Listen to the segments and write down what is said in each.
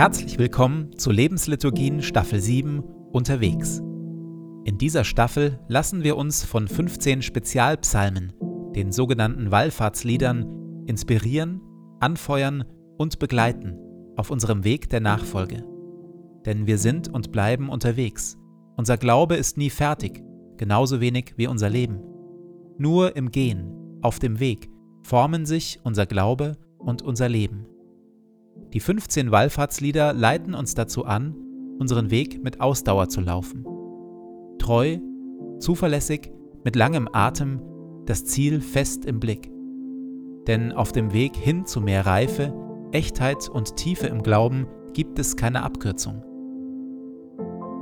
Herzlich willkommen zu Lebensliturgien Staffel 7 Unterwegs. In dieser Staffel lassen wir uns von 15 Spezialpsalmen, den sogenannten Wallfahrtsliedern, inspirieren, anfeuern und begleiten auf unserem Weg der Nachfolge. Denn wir sind und bleiben unterwegs. Unser Glaube ist nie fertig, genauso wenig wie unser Leben. Nur im Gehen, auf dem Weg, formen sich unser Glaube und unser Leben. Die 15 Wallfahrtslieder leiten uns dazu an, unseren Weg mit Ausdauer zu laufen. Treu, zuverlässig, mit langem Atem, das Ziel fest im Blick. Denn auf dem Weg hin zu mehr Reife, Echtheit und Tiefe im Glauben gibt es keine Abkürzung.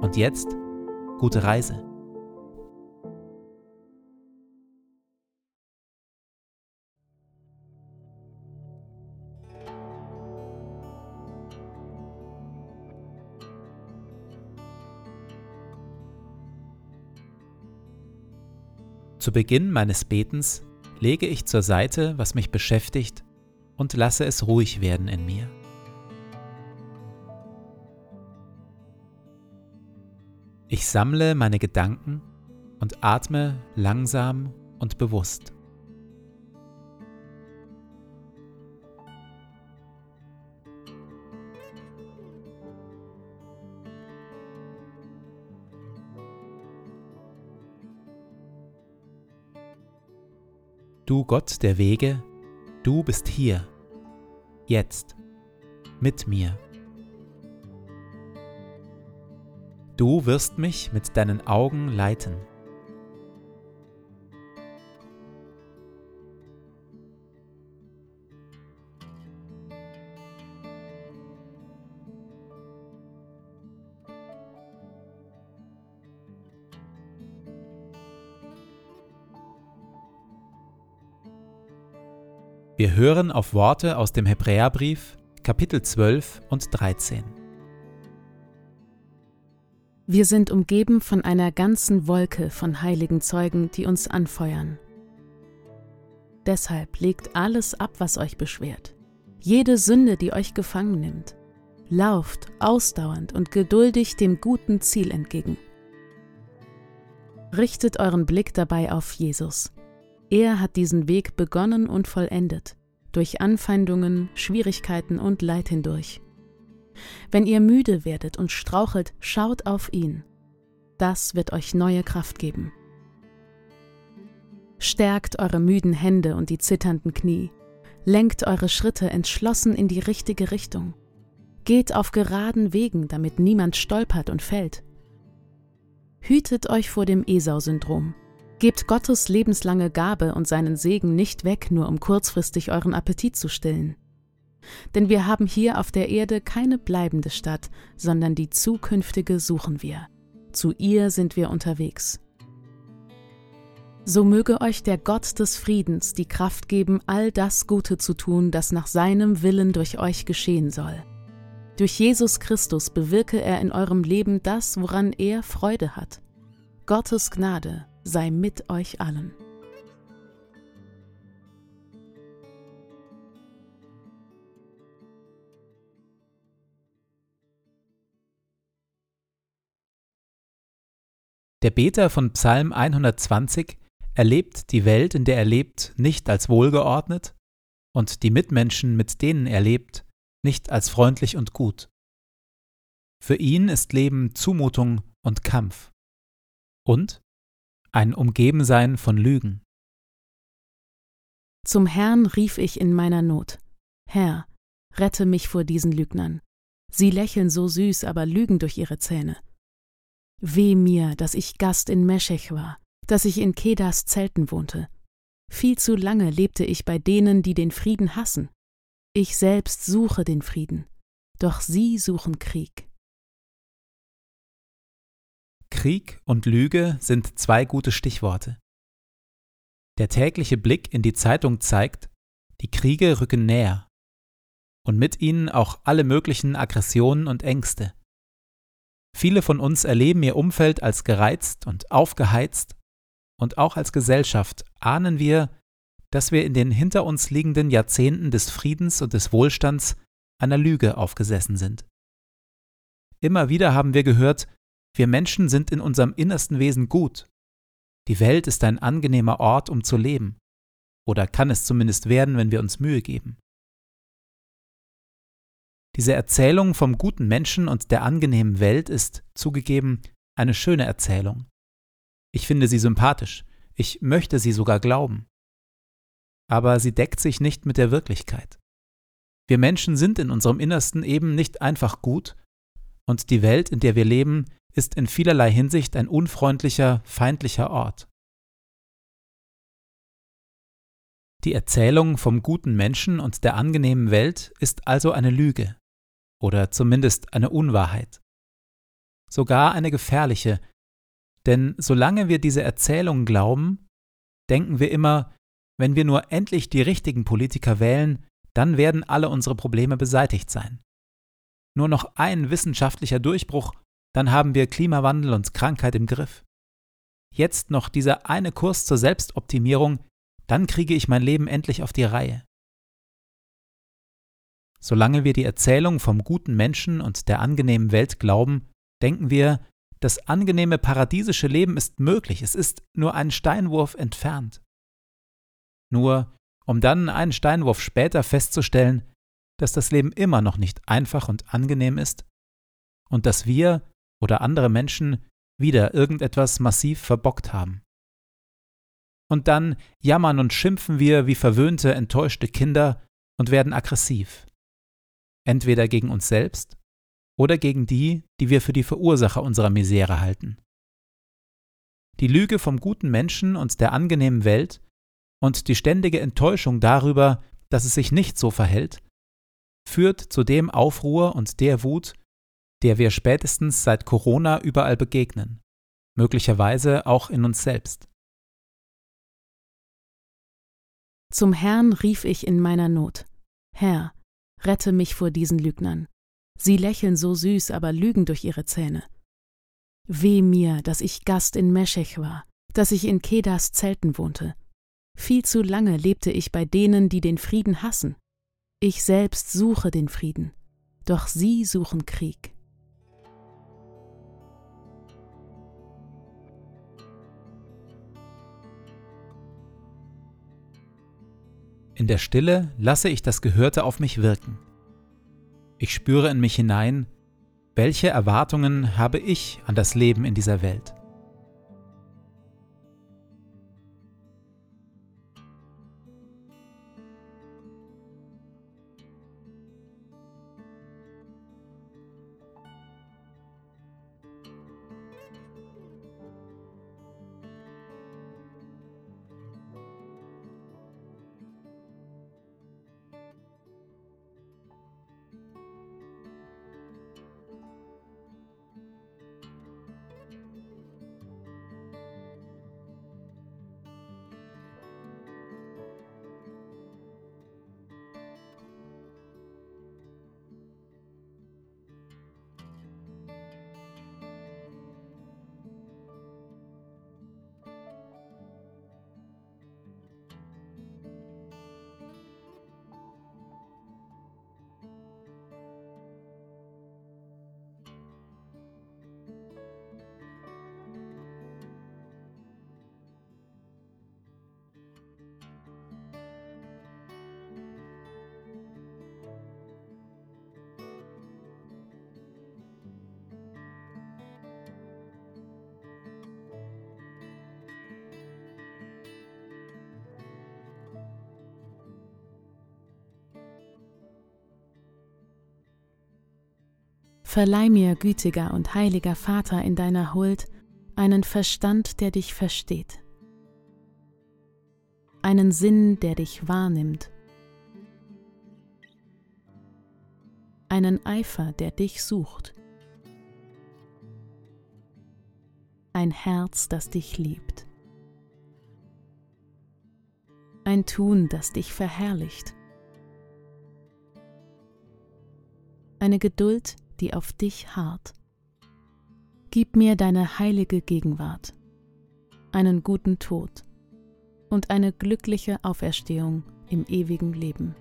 Und jetzt gute Reise. Zu Beginn meines Betens lege ich zur Seite, was mich beschäftigt, und lasse es ruhig werden in mir. Ich sammle meine Gedanken und atme langsam und bewusst. Du Gott der Wege, du bist hier, jetzt, mit mir. Du wirst mich mit deinen Augen leiten. Wir hören auf Worte aus dem Hebräerbrief, Kapitel 12 und 13. Wir sind umgeben von einer ganzen Wolke von heiligen Zeugen, die uns anfeuern. Deshalb legt alles ab, was euch beschwert, jede Sünde, die euch gefangen nimmt. Lauft ausdauernd und geduldig dem guten Ziel entgegen. Richtet euren Blick dabei auf Jesus, er hat diesen Weg begonnen und vollendet, durch Anfeindungen, Schwierigkeiten und Leid hindurch. Wenn ihr müde werdet und strauchelt, schaut auf ihn. Das wird euch neue Kraft geben. Stärkt eure müden Hände und die zitternden Knie. Lenkt eure Schritte entschlossen in die richtige Richtung. Geht auf geraden Wegen, damit niemand stolpert und fällt. Hütet euch vor dem Esau-Syndrom. Gebt Gottes lebenslange Gabe und seinen Segen nicht weg, nur um kurzfristig euren Appetit zu stillen. Denn wir haben hier auf der Erde keine bleibende Stadt, sondern die zukünftige suchen wir. Zu ihr sind wir unterwegs. So möge euch der Gott des Friedens die Kraft geben, all das Gute zu tun, das nach seinem Willen durch euch geschehen soll. Durch Jesus Christus bewirke er in eurem Leben das, woran er Freude hat. Gottes Gnade sei mit euch allen. Der Beter von Psalm 120 erlebt die Welt, in der er lebt, nicht als wohlgeordnet und die Mitmenschen, mit denen er lebt, nicht als freundlich und gut. Für ihn ist Leben Zumutung und Kampf. Und ein Umgebensein von Lügen. Zum Herrn rief ich in meiner Not. Herr, rette mich vor diesen Lügnern. Sie lächeln so süß, aber lügen durch ihre Zähne. Weh mir, dass ich Gast in Meschech war, dass ich in Kedas Zelten wohnte. Viel zu lange lebte ich bei denen, die den Frieden hassen. Ich selbst suche den Frieden, doch sie suchen Krieg. Krieg und Lüge sind zwei gute Stichworte. Der tägliche Blick in die Zeitung zeigt, die Kriege rücken näher und mit ihnen auch alle möglichen Aggressionen und Ängste. Viele von uns erleben ihr Umfeld als gereizt und aufgeheizt und auch als Gesellschaft ahnen wir, dass wir in den hinter uns liegenden Jahrzehnten des Friedens und des Wohlstands einer Lüge aufgesessen sind. Immer wieder haben wir gehört, wir Menschen sind in unserem innersten Wesen gut. Die Welt ist ein angenehmer Ort, um zu leben. Oder kann es zumindest werden, wenn wir uns Mühe geben. Diese Erzählung vom guten Menschen und der angenehmen Welt ist, zugegeben, eine schöne Erzählung. Ich finde sie sympathisch, ich möchte sie sogar glauben. Aber sie deckt sich nicht mit der Wirklichkeit. Wir Menschen sind in unserem Innersten eben nicht einfach gut, und die Welt, in der wir leben, ist in vielerlei Hinsicht ein unfreundlicher, feindlicher Ort. Die Erzählung vom guten Menschen und der angenehmen Welt ist also eine Lüge oder zumindest eine Unwahrheit. Sogar eine gefährliche, denn solange wir diese Erzählung glauben, denken wir immer, wenn wir nur endlich die richtigen Politiker wählen, dann werden alle unsere Probleme beseitigt sein. Nur noch ein wissenschaftlicher Durchbruch, dann haben wir Klimawandel und Krankheit im Griff. Jetzt noch dieser eine Kurs zur Selbstoptimierung, dann kriege ich mein Leben endlich auf die Reihe. Solange wir die Erzählung vom guten Menschen und der angenehmen Welt glauben, denken wir, das angenehme paradiesische Leben ist möglich, es ist nur einen Steinwurf entfernt. Nur um dann einen Steinwurf später festzustellen, dass das Leben immer noch nicht einfach und angenehm ist und dass wir oder andere Menschen wieder irgendetwas massiv verbockt haben. Und dann jammern und schimpfen wir wie verwöhnte, enttäuschte Kinder und werden aggressiv entweder gegen uns selbst oder gegen die, die wir für die Verursacher unserer Misere halten. Die Lüge vom guten Menschen und der angenehmen Welt und die ständige Enttäuschung darüber, dass es sich nicht so verhält, führt zu dem Aufruhr und der Wut, der wir spätestens seit Corona überall begegnen, möglicherweise auch in uns selbst. Zum Herrn rief ich in meiner Not. Herr, Rette mich vor diesen Lügnern. Sie lächeln so süß, aber lügen durch ihre Zähne. Weh mir, dass ich Gast in Meschech war, dass ich in Kedas Zelten wohnte. Viel zu lange lebte ich bei denen, die den Frieden hassen. Ich selbst suche den Frieden, doch sie suchen Krieg. In der Stille lasse ich das Gehörte auf mich wirken. Ich spüre in mich hinein, welche Erwartungen habe ich an das Leben in dieser Welt. Verleih mir, gütiger und heiliger Vater, in deiner Huld einen Verstand, der dich versteht, einen Sinn, der dich wahrnimmt, einen Eifer, der dich sucht, ein Herz, das dich liebt, ein Tun, das dich verherrlicht, eine Geduld, die auf dich harrt. Gib mir deine heilige Gegenwart, einen guten Tod und eine glückliche Auferstehung im ewigen Leben.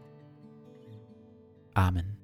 Amen.